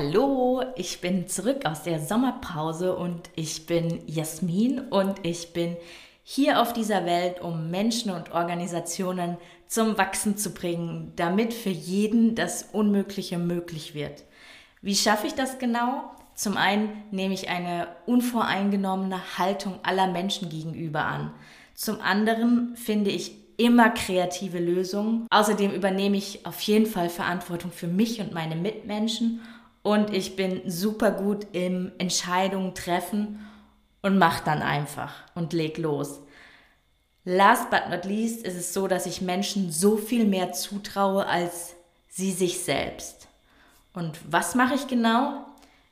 Hallo, ich bin zurück aus der Sommerpause und ich bin Jasmin und ich bin hier auf dieser Welt, um Menschen und Organisationen zum Wachsen zu bringen, damit für jeden das Unmögliche möglich wird. Wie schaffe ich das genau? Zum einen nehme ich eine unvoreingenommene Haltung aller Menschen gegenüber an. Zum anderen finde ich immer kreative Lösungen. Außerdem übernehme ich auf jeden Fall Verantwortung für mich und meine Mitmenschen und ich bin super gut im Entscheidungen treffen und mach dann einfach und leg los. Last but not least ist es so, dass ich Menschen so viel mehr zutraue als sie sich selbst. Und was mache ich genau?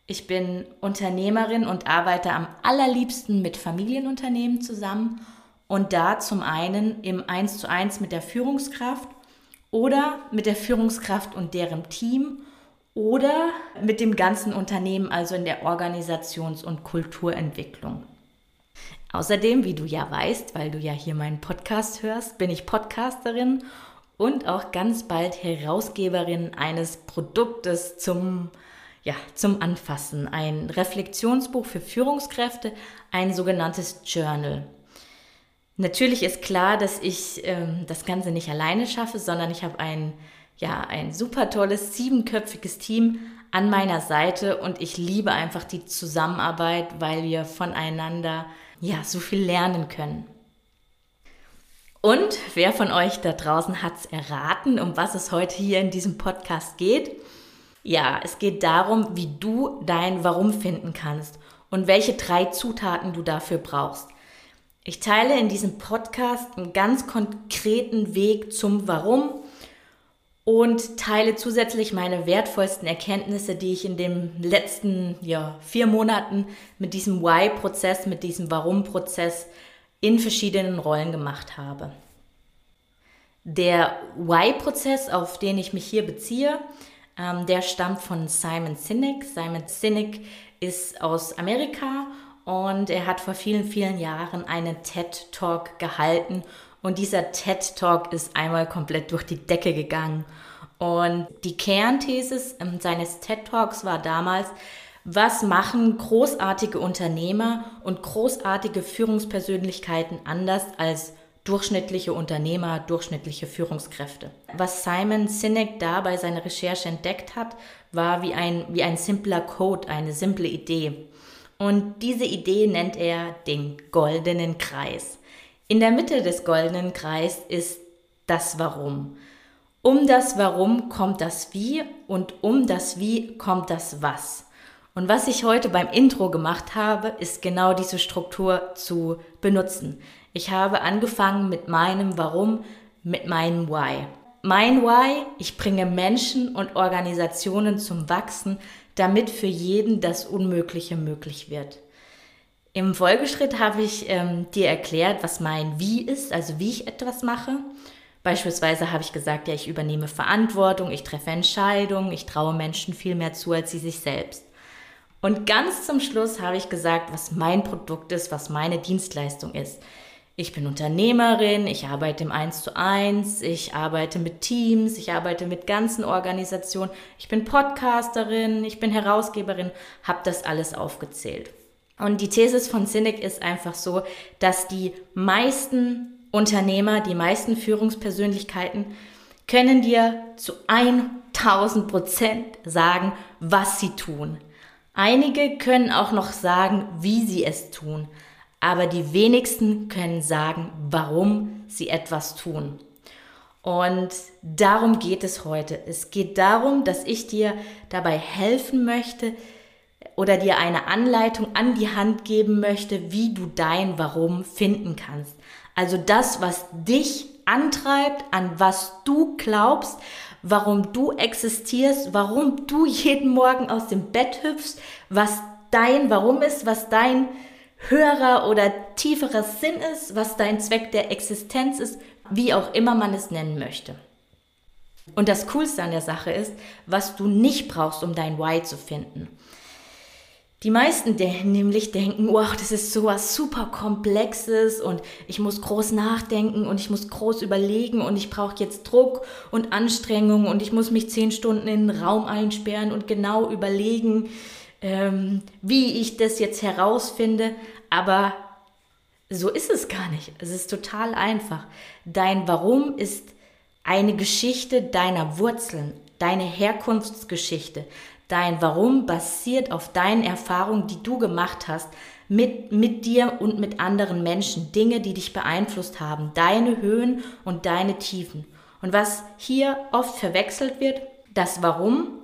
Ich bin Unternehmerin und arbeite am allerliebsten mit Familienunternehmen zusammen und da zum einen im 1 zu 1 mit der Führungskraft oder mit der Führungskraft und deren Team oder mit dem ganzen Unternehmen, also in der Organisations- und Kulturentwicklung. Außerdem, wie du ja weißt, weil du ja hier meinen Podcast hörst, bin ich Podcasterin und auch ganz bald Herausgeberin eines Produktes zum, ja, zum Anfassen. Ein Reflexionsbuch für Führungskräfte, ein sogenanntes Journal. Natürlich ist klar, dass ich ähm, das Ganze nicht alleine schaffe, sondern ich habe ein ja, ein super tolles, siebenköpfiges Team an meiner Seite und ich liebe einfach die Zusammenarbeit, weil wir voneinander ja so viel lernen können. Und wer von euch da draußen hat es erraten, um was es heute hier in diesem Podcast geht? Ja, es geht darum, wie du dein Warum finden kannst und welche drei Zutaten du dafür brauchst. Ich teile in diesem Podcast einen ganz konkreten Weg zum Warum und teile zusätzlich meine wertvollsten Erkenntnisse, die ich in den letzten ja, vier Monaten mit diesem Why-Prozess, mit diesem Warum-Prozess in verschiedenen Rollen gemacht habe. Der Why-Prozess, auf den ich mich hier beziehe, ähm, der stammt von Simon Sinek. Simon Sinek ist aus Amerika und er hat vor vielen, vielen Jahren einen TED-Talk gehalten und dieser TED Talk ist einmal komplett durch die Decke gegangen. Und die Kernthesis ähm, seines TED Talks war damals, was machen großartige Unternehmer und großartige Führungspersönlichkeiten anders als durchschnittliche Unternehmer, durchschnittliche Führungskräfte. Was Simon Sinek da bei seiner Recherche entdeckt hat, war wie ein, wie ein simpler Code, eine simple Idee. Und diese Idee nennt er den goldenen Kreis. In der Mitte des goldenen Kreis ist das Warum. Um das Warum kommt das Wie und um das Wie kommt das Was. Und was ich heute beim Intro gemacht habe, ist genau diese Struktur zu benutzen. Ich habe angefangen mit meinem Warum, mit meinem Why. Mein Why, ich bringe Menschen und Organisationen zum Wachsen, damit für jeden das Unmögliche möglich wird. Im Folgeschritt habe ich ähm, dir erklärt, was mein Wie ist, also wie ich etwas mache. Beispielsweise habe ich gesagt, ja, ich übernehme Verantwortung, ich treffe Entscheidungen, ich traue Menschen viel mehr zu als sie sich selbst. Und ganz zum Schluss habe ich gesagt, was mein Produkt ist, was meine Dienstleistung ist. Ich bin Unternehmerin, ich arbeite im 1 zu 1, ich arbeite mit Teams, ich arbeite mit ganzen Organisationen, ich bin Podcasterin, ich bin Herausgeberin, habe das alles aufgezählt. Und die Thesis von Cynic ist einfach so, dass die meisten Unternehmer, die meisten Führungspersönlichkeiten können dir zu 1000 Prozent sagen, was sie tun. Einige können auch noch sagen, wie sie es tun, aber die wenigsten können sagen, warum sie etwas tun. Und darum geht es heute. Es geht darum, dass ich dir dabei helfen möchte, oder dir eine Anleitung an die Hand geben möchte, wie du dein Warum finden kannst. Also das, was dich antreibt, an was du glaubst, warum du existierst, warum du jeden Morgen aus dem Bett hüpfst, was dein Warum ist, was dein höherer oder tieferer Sinn ist, was dein Zweck der Existenz ist, wie auch immer man es nennen möchte. Und das Coolste an der Sache ist, was du nicht brauchst, um dein Why zu finden. Die meisten nämlich denken, wow, das ist sowas super Komplexes und ich muss groß nachdenken und ich muss groß überlegen und ich brauche jetzt Druck und Anstrengung und ich muss mich zehn Stunden in den Raum einsperren und genau überlegen, ähm, wie ich das jetzt herausfinde. Aber so ist es gar nicht. Es ist total einfach. Dein Warum ist eine Geschichte deiner Wurzeln, deine Herkunftsgeschichte. Dein Warum basiert auf deinen Erfahrungen, die du gemacht hast mit, mit dir und mit anderen Menschen. Dinge, die dich beeinflusst haben. Deine Höhen und deine Tiefen. Und was hier oft verwechselt wird, das Warum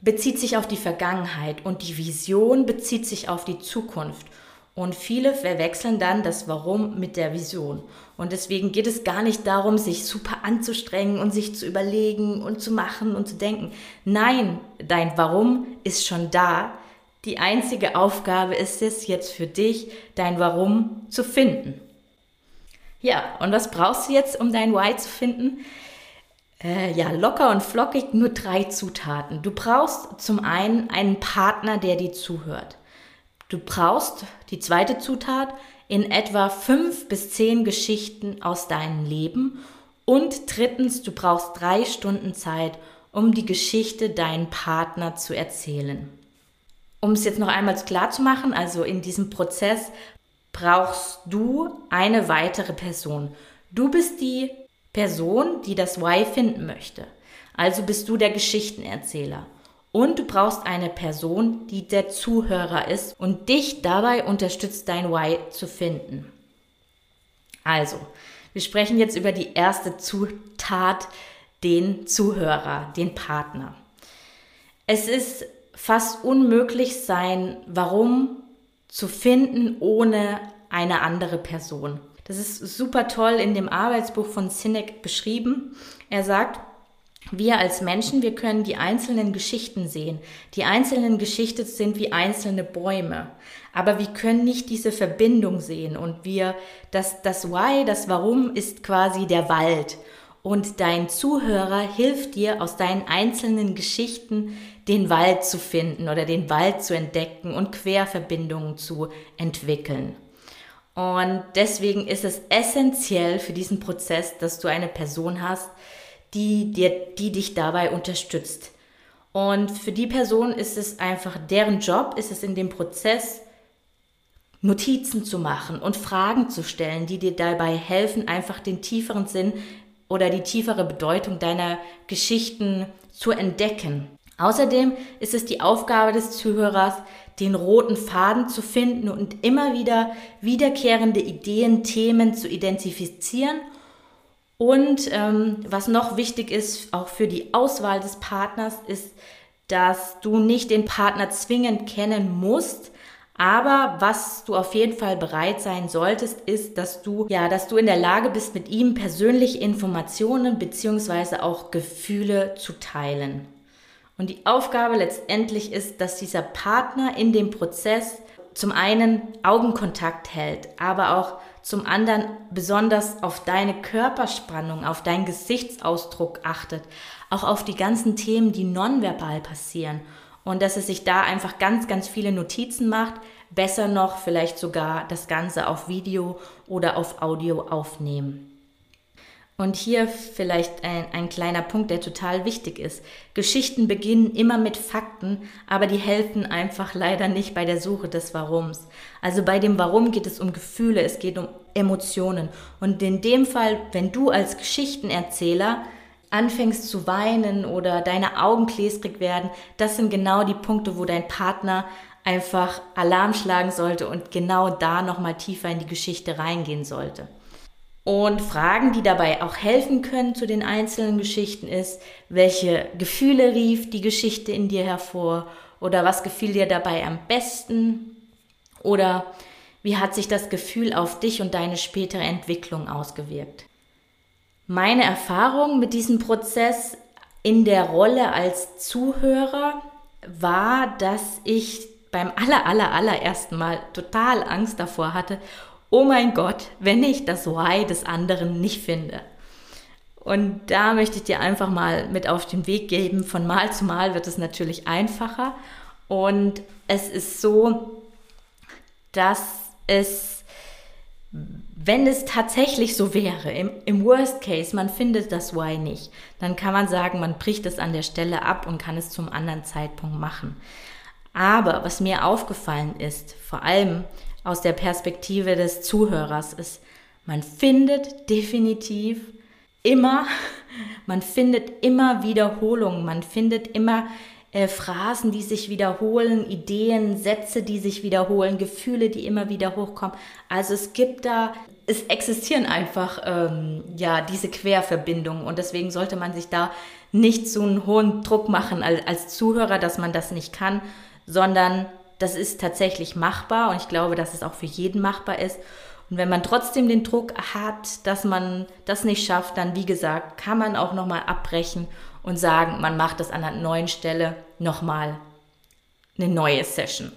bezieht sich auf die Vergangenheit und die Vision bezieht sich auf die Zukunft. Und viele verwechseln dann das Warum mit der Vision. Und deswegen geht es gar nicht darum, sich super anzustrengen und sich zu überlegen und zu machen und zu denken. Nein, dein Warum ist schon da. Die einzige Aufgabe ist es jetzt für dich, dein Warum zu finden. Ja, und was brauchst du jetzt, um dein Why zu finden? Äh, ja, locker und flockig nur drei Zutaten. Du brauchst zum einen einen Partner, der dir zuhört. Du brauchst die zweite Zutat in etwa fünf bis zehn Geschichten aus deinem Leben. Und drittens, du brauchst drei Stunden Zeit, um die Geschichte deinen Partner zu erzählen. Um es jetzt noch einmal klar zu machen, also in diesem Prozess brauchst du eine weitere Person. Du bist die Person, die das Why finden möchte. Also bist du der Geschichtenerzähler. Und du brauchst eine Person, die der Zuhörer ist und dich dabei unterstützt, dein Why zu finden. Also, wir sprechen jetzt über die erste Zutat, den Zuhörer, den Partner. Es ist fast unmöglich sein, warum zu finden ohne eine andere Person. Das ist super toll in dem Arbeitsbuch von Sinek beschrieben. Er sagt, wir als Menschen, wir können die einzelnen Geschichten sehen. Die einzelnen Geschichten sind wie einzelne Bäume. Aber wir können nicht diese Verbindung sehen. Und wir, das, das Why, das Warum ist quasi der Wald. Und dein Zuhörer hilft dir aus deinen einzelnen Geschichten den Wald zu finden oder den Wald zu entdecken und Querverbindungen zu entwickeln. Und deswegen ist es essentiell für diesen Prozess, dass du eine Person hast, die, dir, die dich dabei unterstützt. Und für die Person ist es einfach, deren Job ist es in dem Prozess, Notizen zu machen und Fragen zu stellen, die dir dabei helfen, einfach den tieferen Sinn oder die tiefere Bedeutung deiner Geschichten zu entdecken. Außerdem ist es die Aufgabe des Zuhörers, den roten Faden zu finden und immer wieder wiederkehrende Ideen, Themen zu identifizieren und ähm, was noch wichtig ist, auch für die Auswahl des Partners, ist, dass du nicht den Partner zwingend kennen musst, aber was du auf jeden Fall bereit sein solltest, ist, dass du, ja, dass du in der Lage bist, mit ihm persönliche Informationen beziehungsweise auch Gefühle zu teilen. Und die Aufgabe letztendlich ist, dass dieser Partner in dem Prozess zum einen Augenkontakt hält, aber auch zum anderen besonders auf deine Körperspannung, auf deinen Gesichtsausdruck achtet, auch auf die ganzen Themen, die nonverbal passieren und dass es sich da einfach ganz, ganz viele Notizen macht, besser noch vielleicht sogar das Ganze auf Video oder auf Audio aufnehmen. Und hier vielleicht ein, ein kleiner Punkt, der total wichtig ist. Geschichten beginnen immer mit Fakten, aber die helfen einfach leider nicht bei der Suche des Warums. Also bei dem Warum geht es um Gefühle, es geht um Emotionen. Und in dem Fall, wenn du als Geschichtenerzähler anfängst zu weinen oder deine Augen gläsrig werden, das sind genau die Punkte, wo dein Partner einfach Alarm schlagen sollte und genau da nochmal tiefer in die Geschichte reingehen sollte. Und Fragen, die dabei auch helfen können zu den einzelnen Geschichten ist, welche Gefühle rief die Geschichte in dir hervor oder was gefiel dir dabei am besten oder wie hat sich das Gefühl auf dich und deine spätere Entwicklung ausgewirkt. Meine Erfahrung mit diesem Prozess in der Rolle als Zuhörer war, dass ich beim aller, aller, allerersten Mal total Angst davor hatte, oh mein Gott, wenn ich das Why des anderen nicht finde. Und da möchte ich dir einfach mal mit auf den Weg geben. Von Mal zu Mal wird es natürlich einfacher. Und es ist so, dass es, wenn es tatsächlich so wäre, im, im Worst Case, man findet das Why nicht, dann kann man sagen, man bricht es an der Stelle ab und kann es zum anderen Zeitpunkt machen. Aber was mir aufgefallen ist, vor allem aus der Perspektive des Zuhörers, ist, man findet definitiv immer, man findet immer Wiederholungen, man findet immer äh, Phrasen, die sich wiederholen, Ideen, Sätze, die sich wiederholen, Gefühle, die immer wieder hochkommen. Also es gibt da, es existieren einfach ähm, ja diese Querverbindungen und deswegen sollte man sich da nicht so einen hohen Druck machen als, als Zuhörer, dass man das nicht kann, sondern das ist tatsächlich machbar und ich glaube, dass es auch für jeden machbar ist. Und wenn man trotzdem den Druck hat, dass man das nicht schafft, dann wie gesagt, kann man auch nochmal abbrechen und sagen, man macht das an einer neuen Stelle nochmal eine neue Session.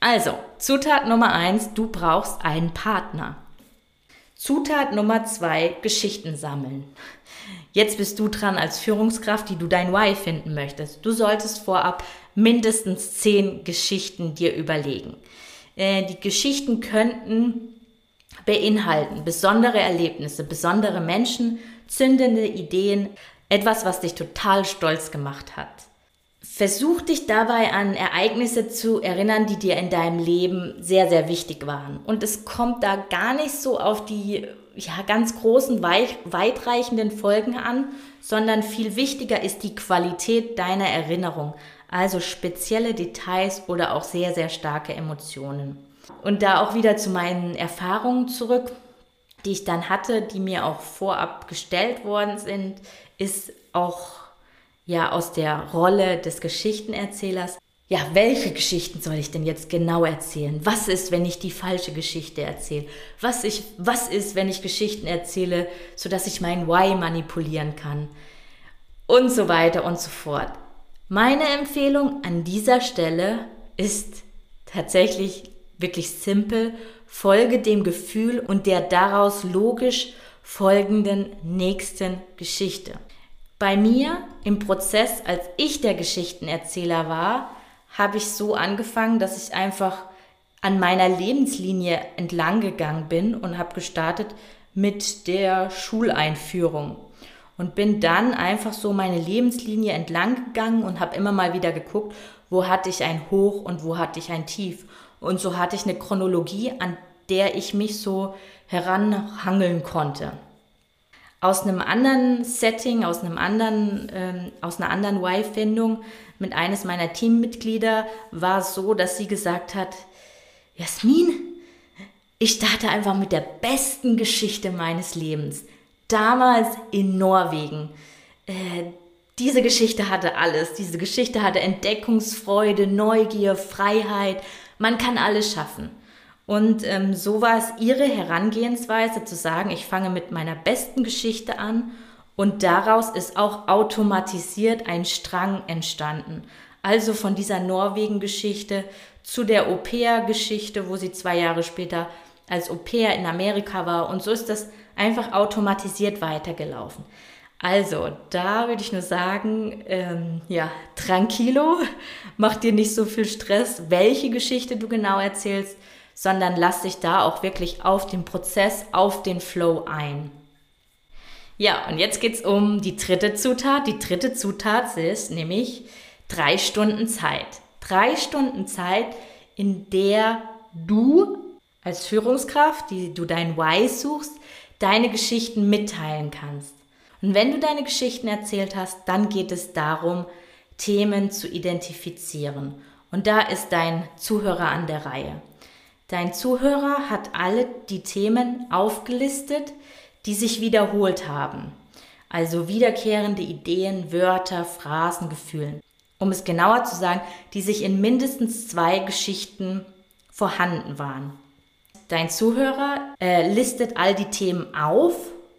Also, Zutat Nummer eins: du brauchst einen Partner. Zutat Nummer zwei: Geschichten sammeln. Jetzt bist du dran als Führungskraft, die du dein Why finden möchtest. Du solltest vorab mindestens zehn Geschichten dir überlegen. Äh, die Geschichten könnten beinhalten besondere Erlebnisse, besondere Menschen, zündende Ideen, etwas, was dich total stolz gemacht hat. Versuch dich dabei an Ereignisse zu erinnern, die dir in deinem Leben sehr, sehr wichtig waren. Und es kommt da gar nicht so auf die ja, ganz großen, weit, weitreichenden Folgen an, sondern viel wichtiger ist die Qualität deiner Erinnerung, also spezielle Details oder auch sehr, sehr starke Emotionen. Und da auch wieder zu meinen Erfahrungen zurück, die ich dann hatte, die mir auch vorab gestellt worden sind, ist auch ja aus der Rolle des Geschichtenerzählers. Ja, welche Geschichten soll ich denn jetzt genau erzählen? Was ist, wenn ich die falsche Geschichte erzähle? Was, ich, was ist, wenn ich Geschichten erzähle, sodass ich mein Why manipulieren kann? Und so weiter und so fort. Meine Empfehlung an dieser Stelle ist tatsächlich wirklich simpel. Folge dem Gefühl und der daraus logisch folgenden nächsten Geschichte. Bei mir im Prozess, als ich der Geschichtenerzähler war, habe ich so angefangen, dass ich einfach an meiner Lebenslinie entlang gegangen bin und habe gestartet mit der Schuleinführung und bin dann einfach so meine Lebenslinie entlang gegangen und habe immer mal wieder geguckt, wo hatte ich ein Hoch und wo hatte ich ein Tief. Und so hatte ich eine Chronologie, an der ich mich so heranhangeln konnte aus einem anderen Setting, aus einem anderen, ähm, aus einer anderen Y-Findung mit eines meiner Teammitglieder war es so, dass sie gesagt hat, Jasmin, ich starte einfach mit der besten Geschichte meines Lebens. Damals in Norwegen. Äh, diese Geschichte hatte alles. Diese Geschichte hatte Entdeckungsfreude, Neugier, Freiheit. Man kann alles schaffen. Und ähm, so war es ihre Herangehensweise zu sagen, ich fange mit meiner besten Geschichte an und daraus ist auch automatisiert ein Strang entstanden. Also von dieser Norwegen-Geschichte zu der Au-pair-Geschichte, wo sie zwei Jahre später als Au-pair in Amerika war. Und so ist das einfach automatisiert weitergelaufen. Also, da würde ich nur sagen, ähm, ja, tranquilo, mach dir nicht so viel Stress, welche Geschichte du genau erzählst sondern lass dich da auch wirklich auf den Prozess, auf den Flow ein. Ja, und jetzt geht es um die dritte Zutat. Die dritte Zutat ist nämlich drei Stunden Zeit. Drei Stunden Zeit, in der du als Führungskraft, die du dein Why suchst, deine Geschichten mitteilen kannst. Und wenn du deine Geschichten erzählt hast, dann geht es darum, Themen zu identifizieren. Und da ist dein Zuhörer an der Reihe. Dein Zuhörer hat alle die Themen aufgelistet, die sich wiederholt haben. Also wiederkehrende Ideen, Wörter, Phrasen, Gefühlen. Um es genauer zu sagen, die sich in mindestens zwei Geschichten vorhanden waren. Dein Zuhörer äh, listet all die Themen auf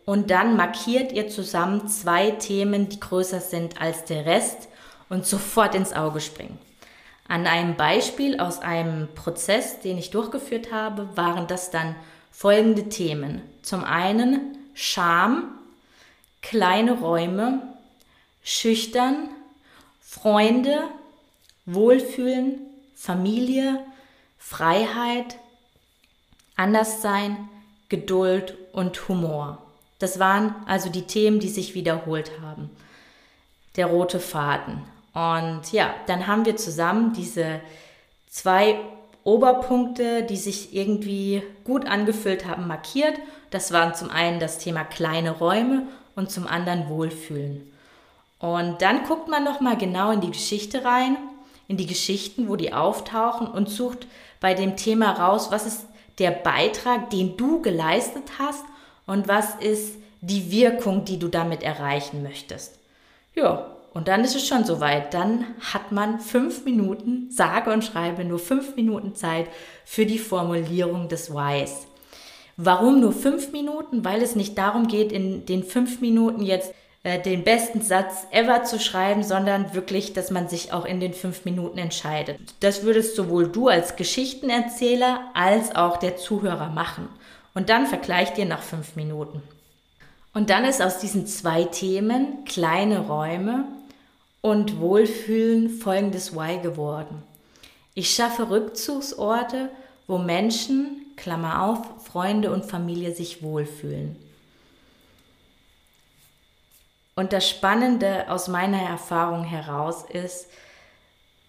Und dann markiert ihr zusammen zwei Themen, die größer sind als der Rest und sofort ins Auge springen. An einem Beispiel aus einem Prozess, den ich durchgeführt habe, waren das dann folgende Themen. Zum einen Scham, kleine Räume, schüchtern, Freunde, Wohlfühlen, Familie, Freiheit, Anderssein, Geduld und Humor. Das waren also die Themen, die sich wiederholt haben. Der rote Faden. Und ja, dann haben wir zusammen diese zwei Oberpunkte, die sich irgendwie gut angefüllt haben, markiert. Das waren zum einen das Thema kleine Räume und zum anderen Wohlfühlen. Und dann guckt man noch mal genau in die Geschichte rein, in die Geschichten, wo die auftauchen und sucht bei dem Thema raus, was ist der Beitrag, den du geleistet hast und was ist die Wirkung, die du damit erreichen möchtest. Ja, und dann ist es schon soweit. Dann hat man fünf Minuten, sage und schreibe nur fünf Minuten Zeit für die Formulierung des Whys. Warum nur fünf Minuten? Weil es nicht darum geht, in den fünf Minuten jetzt äh, den besten Satz ever zu schreiben, sondern wirklich, dass man sich auch in den fünf Minuten entscheidet. Das würdest sowohl du als Geschichtenerzähler als auch der Zuhörer machen. Und dann vergleicht ihr nach fünf Minuten. Und dann ist aus diesen zwei Themen, kleine Räume und Wohlfühlen, folgendes Why geworden. Ich schaffe Rückzugsorte, wo Menschen, Klammer auf, Freunde und Familie sich wohlfühlen. Und das Spannende aus meiner Erfahrung heraus ist,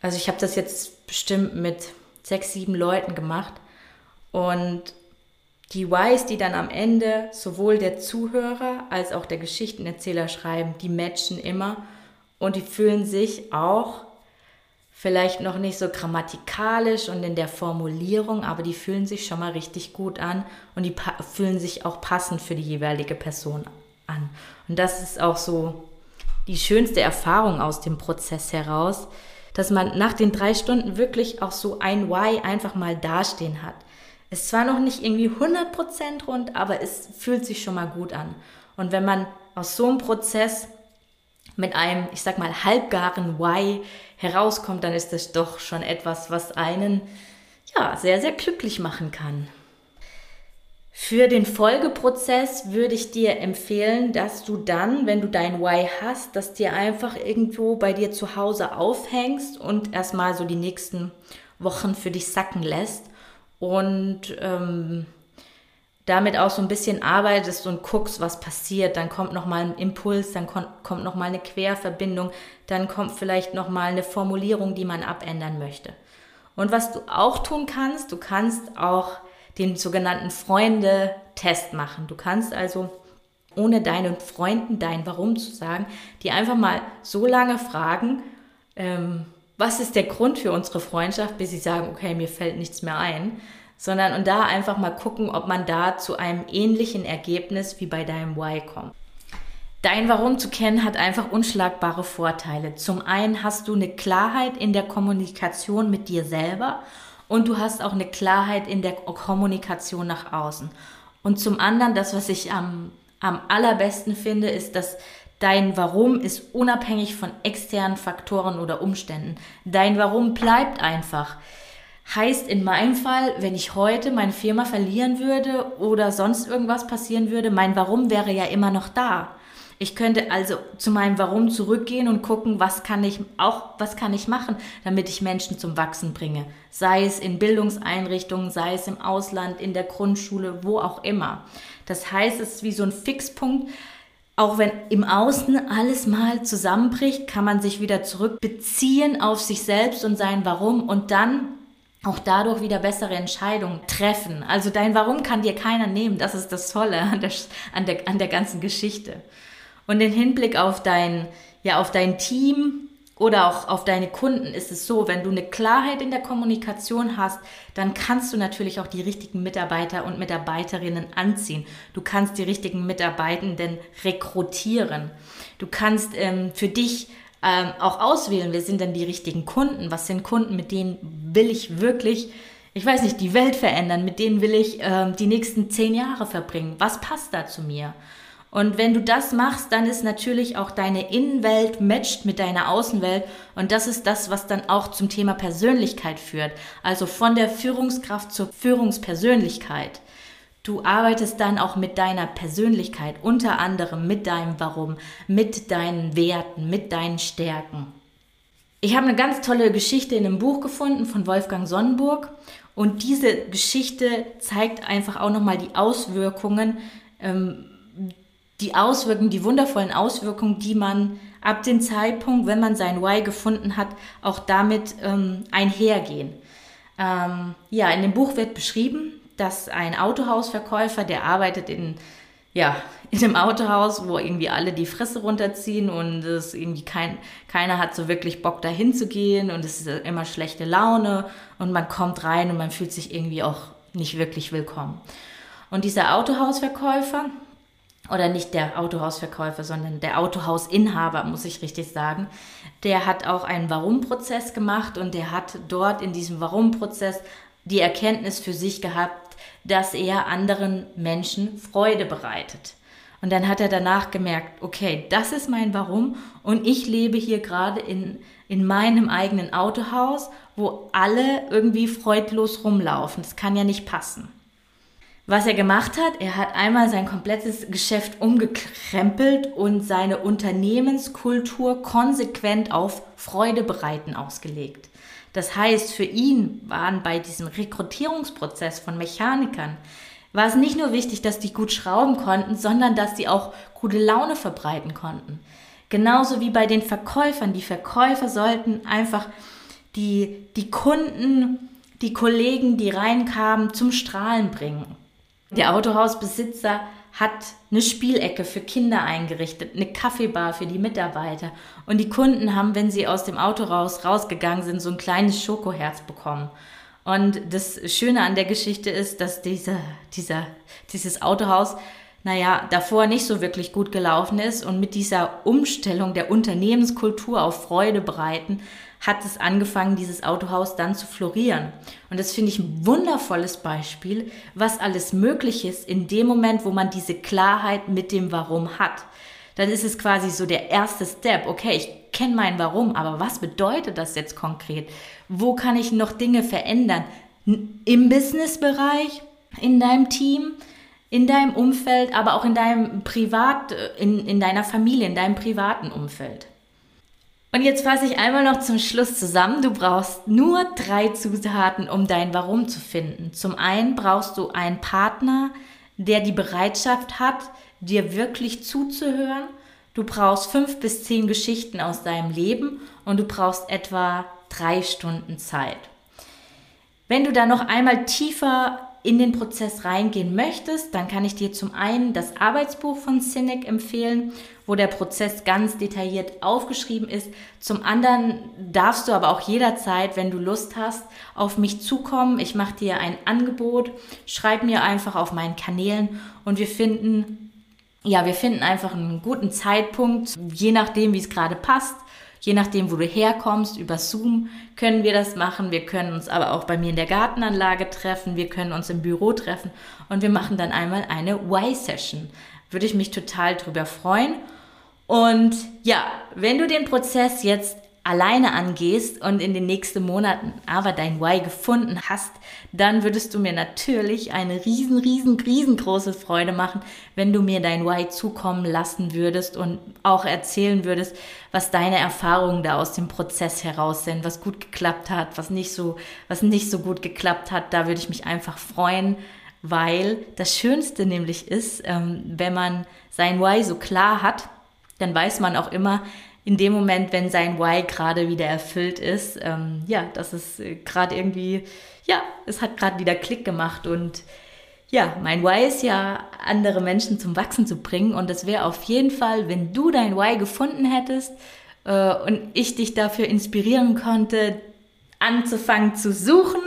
also ich habe das jetzt bestimmt mit sechs, sieben Leuten gemacht und die Whys, die dann am Ende sowohl der Zuhörer als auch der Geschichtenerzähler schreiben, die matchen immer und die fühlen sich auch vielleicht noch nicht so grammatikalisch und in der Formulierung, aber die fühlen sich schon mal richtig gut an und die fühlen sich auch passend für die jeweilige Person an. Und das ist auch so die schönste Erfahrung aus dem Prozess heraus, dass man nach den drei Stunden wirklich auch so ein Why einfach mal dastehen hat. Ist zwar noch nicht irgendwie 100% rund, aber es fühlt sich schon mal gut an. Und wenn man aus so einem Prozess mit einem, ich sag mal, halbgaren Why herauskommt, dann ist das doch schon etwas, was einen ja sehr, sehr glücklich machen kann. Für den Folgeprozess würde ich dir empfehlen, dass du dann, wenn du dein Why hast, dass dir einfach irgendwo bei dir zu Hause aufhängst und erstmal so die nächsten Wochen für dich sacken lässt und ähm, damit auch so ein bisschen arbeitest und guckst, was passiert. Dann kommt nochmal ein Impuls, dann kommt nochmal eine Querverbindung, dann kommt vielleicht nochmal eine Formulierung, die man abändern möchte. Und was du auch tun kannst, du kannst auch den sogenannten Freunde-Test machen. Du kannst also ohne deinen Freunden dein Warum zu sagen, die einfach mal so lange fragen, ähm, was ist der Grund für unsere Freundschaft, bis sie sagen, okay, mir fällt nichts mehr ein, sondern und da einfach mal gucken, ob man da zu einem ähnlichen Ergebnis wie bei deinem Why kommt. Dein Warum zu kennen hat einfach unschlagbare Vorteile. Zum einen hast du eine Klarheit in der Kommunikation mit dir selber und du hast auch eine Klarheit in der Kommunikation nach außen. Und zum anderen, das, was ich am, am allerbesten finde, ist, dass dein Warum ist unabhängig von externen Faktoren oder Umständen. Dein Warum bleibt einfach. Heißt in meinem Fall, wenn ich heute meine Firma verlieren würde oder sonst irgendwas passieren würde, mein Warum wäre ja immer noch da. Ich könnte also zu meinem Warum zurückgehen und gucken, was kann ich auch, was kann ich machen, damit ich Menschen zum Wachsen bringe. Sei es in Bildungseinrichtungen, sei es im Ausland, in der Grundschule, wo auch immer. Das heißt, es ist wie so ein Fixpunkt. Auch wenn im Außen alles mal zusammenbricht, kann man sich wieder zurückbeziehen auf sich selbst und sein Warum und dann auch dadurch wieder bessere Entscheidungen treffen. Also dein Warum kann dir keiner nehmen. Das ist das Tolle an der, an der, an der ganzen Geschichte. Und im Hinblick auf dein, ja, auf dein Team oder auch auf deine Kunden ist es so, wenn du eine Klarheit in der Kommunikation hast, dann kannst du natürlich auch die richtigen Mitarbeiter und Mitarbeiterinnen anziehen. Du kannst die richtigen Mitarbeitenden rekrutieren. Du kannst ähm, für dich ähm, auch auswählen, wer sind denn die richtigen Kunden, was sind Kunden, mit denen will ich wirklich, ich weiß nicht, die Welt verändern, mit denen will ich ähm, die nächsten zehn Jahre verbringen, was passt da zu mir? Und wenn du das machst, dann ist natürlich auch deine Innenwelt matcht mit deiner Außenwelt. Und das ist das, was dann auch zum Thema Persönlichkeit führt. Also von der Führungskraft zur Führungspersönlichkeit. Du arbeitest dann auch mit deiner Persönlichkeit, unter anderem mit deinem Warum, mit deinen Werten, mit deinen Stärken. Ich habe eine ganz tolle Geschichte in einem Buch gefunden von Wolfgang Sonnenburg und diese Geschichte zeigt einfach auch nochmal die Auswirkungen, ähm, die Auswirkungen, die wundervollen Auswirkungen, die man ab dem Zeitpunkt, wenn man sein Why gefunden hat, auch damit ähm, einhergehen. Ähm, ja, in dem Buch wird beschrieben, dass ein Autohausverkäufer, der arbeitet in, ja, in einem Autohaus, wo irgendwie alle die Fresse runterziehen und es irgendwie kein, keiner hat so wirklich Bock dahin zu gehen und es ist immer schlechte Laune und man kommt rein und man fühlt sich irgendwie auch nicht wirklich willkommen. Und dieser Autohausverkäufer, oder nicht der Autohausverkäufer, sondern der Autohausinhaber, muss ich richtig sagen, der hat auch einen Warum-Prozess gemacht und der hat dort in diesem Warum-Prozess die Erkenntnis für sich gehabt, dass er anderen Menschen Freude bereitet. Und dann hat er danach gemerkt, okay, das ist mein Warum und ich lebe hier gerade in, in meinem eigenen Autohaus, wo alle irgendwie freudlos rumlaufen. Das kann ja nicht passen. Was er gemacht hat, er hat einmal sein komplettes Geschäft umgekrempelt und seine Unternehmenskultur konsequent auf Freude bereiten ausgelegt. Das heißt, für ihn waren bei diesem Rekrutierungsprozess von Mechanikern, war es nicht nur wichtig, dass die gut schrauben konnten, sondern dass sie auch gute Laune verbreiten konnten. Genauso wie bei den Verkäufern. Die Verkäufer sollten einfach die, die Kunden, die Kollegen, die reinkamen, zum Strahlen bringen. Der Autohausbesitzer hat eine Spielecke für Kinder eingerichtet, eine Kaffeebar für die Mitarbeiter. Und die Kunden haben, wenn sie aus dem Auto raus, rausgegangen sind, so ein kleines Schokoherz bekommen. Und das Schöne an der Geschichte ist, dass dieser, dieser, dieses Autohaus, naja, davor nicht so wirklich gut gelaufen ist. Und mit dieser Umstellung der Unternehmenskultur auf Freude bereiten, hat es angefangen, dieses Autohaus dann zu florieren. Und das finde ich ein wundervolles Beispiel, was alles möglich ist in dem Moment, wo man diese Klarheit mit dem Warum hat. Dann ist es quasi so der erste Step. Okay, ich kenne mein Warum, aber was bedeutet das jetzt konkret? Wo kann ich noch Dinge verändern? Im Businessbereich, in deinem Team, in deinem Umfeld, aber auch in deinem Privat, äh, in, in deiner Familie, in deinem privaten Umfeld. Und jetzt fasse ich einmal noch zum Schluss zusammen. Du brauchst nur drei Zutaten, um dein Warum zu finden. Zum einen brauchst du einen Partner, der die Bereitschaft hat, dir wirklich zuzuhören. Du brauchst fünf bis zehn Geschichten aus deinem Leben und du brauchst etwa drei Stunden Zeit. Wenn du da noch einmal tiefer in den Prozess reingehen möchtest, dann kann ich dir zum einen das Arbeitsbuch von Cynic empfehlen, wo der Prozess ganz detailliert aufgeschrieben ist. Zum anderen darfst du aber auch jederzeit, wenn du Lust hast, auf mich zukommen. Ich mache dir ein Angebot, schreib mir einfach auf meinen Kanälen und wir finden ja, wir finden einfach einen guten Zeitpunkt, je nachdem, wie es gerade passt. Je nachdem, wo du herkommst, über Zoom können wir das machen. Wir können uns aber auch bei mir in der Gartenanlage treffen. Wir können uns im Büro treffen und wir machen dann einmal eine Y-Session. Würde ich mich total drüber freuen. Und ja, wenn du den Prozess jetzt alleine angehst und in den nächsten Monaten aber dein Why gefunden hast, dann würdest du mir natürlich eine riesen, riesen, riesengroße Freude machen, wenn du mir dein Why zukommen lassen würdest und auch erzählen würdest, was deine Erfahrungen da aus dem Prozess heraus sind, was gut geklappt hat, was nicht so, was nicht so gut geklappt hat. Da würde ich mich einfach freuen, weil das Schönste nämlich ist, ähm, wenn man sein Why so klar hat, dann weiß man auch immer, in dem Moment, wenn sein Why gerade wieder erfüllt ist, ähm, ja, das ist äh, gerade irgendwie, ja, es hat gerade wieder Klick gemacht und ja, mein Why ist ja, andere Menschen zum Wachsen zu bringen und das wäre auf jeden Fall, wenn du dein Why gefunden hättest äh, und ich dich dafür inspirieren konnte, anzufangen zu suchen,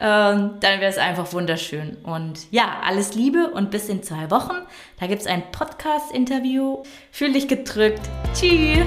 ähm, dann wäre es einfach wunderschön. Und ja, alles Liebe und bis in zwei Wochen. Da gibt es ein Podcast-Interview. Fühl dich gedrückt. Tschüss.